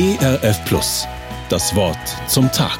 ERF Plus. Das Wort zum Tag.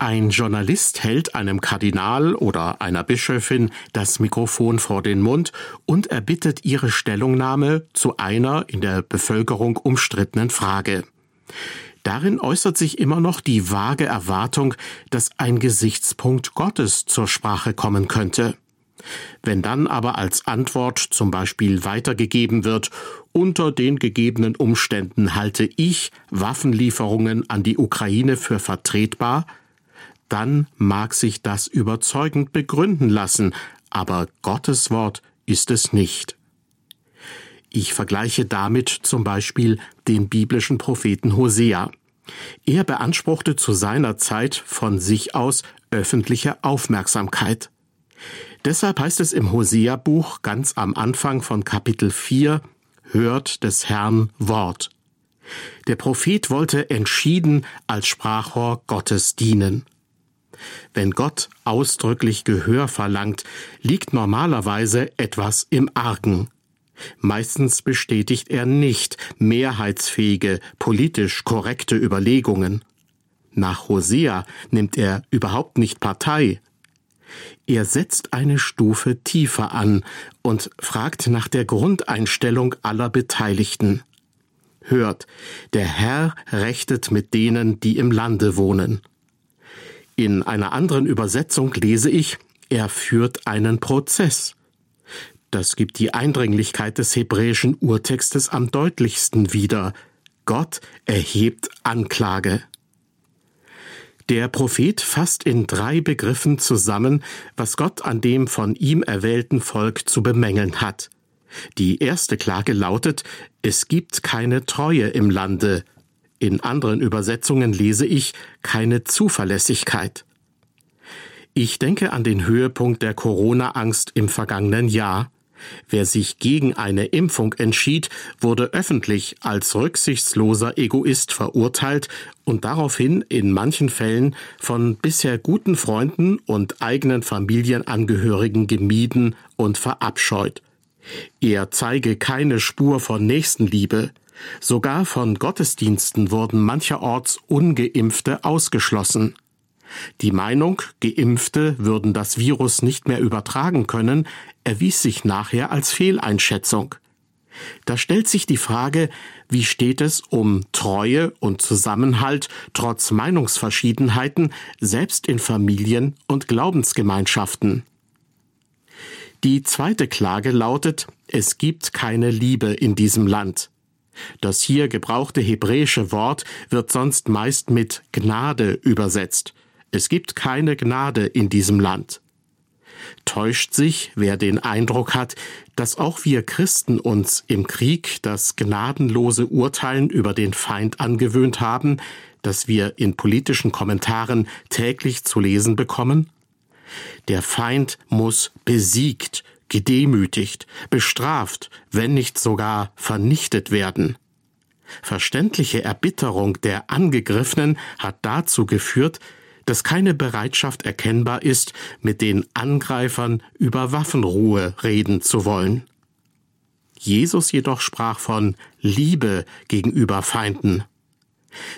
Ein Journalist hält einem Kardinal oder einer Bischöfin das Mikrofon vor den Mund und erbittet ihre Stellungnahme zu einer in der Bevölkerung umstrittenen Frage. Darin äußert sich immer noch die vage Erwartung, dass ein Gesichtspunkt Gottes zur Sprache kommen könnte. Wenn dann aber als Antwort zum Beispiel weitergegeben wird, unter den gegebenen Umständen halte ich Waffenlieferungen an die Ukraine für vertretbar, dann mag sich das überzeugend begründen lassen, aber Gottes Wort ist es nicht. Ich vergleiche damit zum Beispiel den biblischen Propheten Hosea. Er beanspruchte zu seiner Zeit von sich aus öffentliche Aufmerksamkeit. Deshalb heißt es im Hosea-Buch ganz am Anfang von Kapitel 4, hört des Herrn Wort. Der Prophet wollte entschieden als Sprachrohr Gottes dienen. Wenn Gott ausdrücklich Gehör verlangt, liegt normalerweise etwas im Argen. Meistens bestätigt er nicht mehrheitsfähige, politisch korrekte Überlegungen. Nach Hosea nimmt er überhaupt nicht Partei, er setzt eine Stufe tiefer an und fragt nach der Grundeinstellung aller Beteiligten. Hört, der Herr rechtet mit denen, die im Lande wohnen. In einer anderen Übersetzung lese ich, er führt einen Prozess. Das gibt die Eindringlichkeit des hebräischen Urtextes am deutlichsten wieder. Gott erhebt Anklage. Der Prophet fasst in drei Begriffen zusammen, was Gott an dem von ihm erwählten Volk zu bemängeln hat. Die erste Klage lautet, es gibt keine Treue im Lande. In anderen Übersetzungen lese ich keine Zuverlässigkeit. Ich denke an den Höhepunkt der Corona-Angst im vergangenen Jahr. Wer sich gegen eine Impfung entschied, wurde öffentlich als rücksichtsloser Egoist verurteilt und daraufhin in manchen Fällen von bisher guten Freunden und eigenen Familienangehörigen gemieden und verabscheut. Er zeige keine Spur von Nächstenliebe. Sogar von Gottesdiensten wurden mancherorts ungeimpfte ausgeschlossen. Die Meinung, Geimpfte würden das Virus nicht mehr übertragen können, erwies sich nachher als Fehleinschätzung. Da stellt sich die Frage, wie steht es um Treue und Zusammenhalt trotz Meinungsverschiedenheiten, selbst in Familien und Glaubensgemeinschaften. Die zweite Klage lautet, es gibt keine Liebe in diesem Land. Das hier gebrauchte hebräische Wort wird sonst meist mit Gnade übersetzt. Es gibt keine Gnade in diesem Land. Täuscht sich, wer den Eindruck hat, dass auch wir Christen uns im Krieg das gnadenlose Urteilen über den Feind angewöhnt haben, das wir in politischen Kommentaren täglich zu lesen bekommen? Der Feind muss besiegt, gedemütigt, bestraft, wenn nicht sogar vernichtet werden. Verständliche Erbitterung der Angegriffenen hat dazu geführt, dass keine Bereitschaft erkennbar ist, mit den Angreifern über Waffenruhe reden zu wollen. Jesus jedoch sprach von Liebe gegenüber Feinden.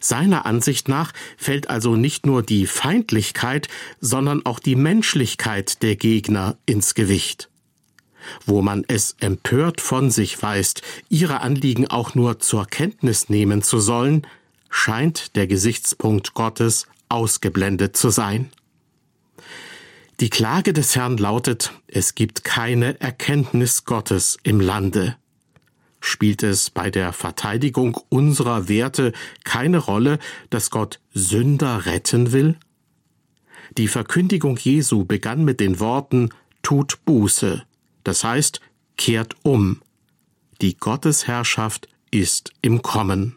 Seiner Ansicht nach fällt also nicht nur die Feindlichkeit, sondern auch die Menschlichkeit der Gegner ins Gewicht. Wo man es empört von sich weist, ihre Anliegen auch nur zur Kenntnis nehmen zu sollen, scheint der Gesichtspunkt Gottes ausgeblendet zu sein. Die Klage des Herrn lautet, es gibt keine Erkenntnis Gottes im Lande. Spielt es bei der Verteidigung unserer Werte keine Rolle, dass Gott Sünder retten will? Die Verkündigung Jesu begann mit den Worten Tut Buße, das heißt, kehrt um. Die Gottesherrschaft ist im Kommen.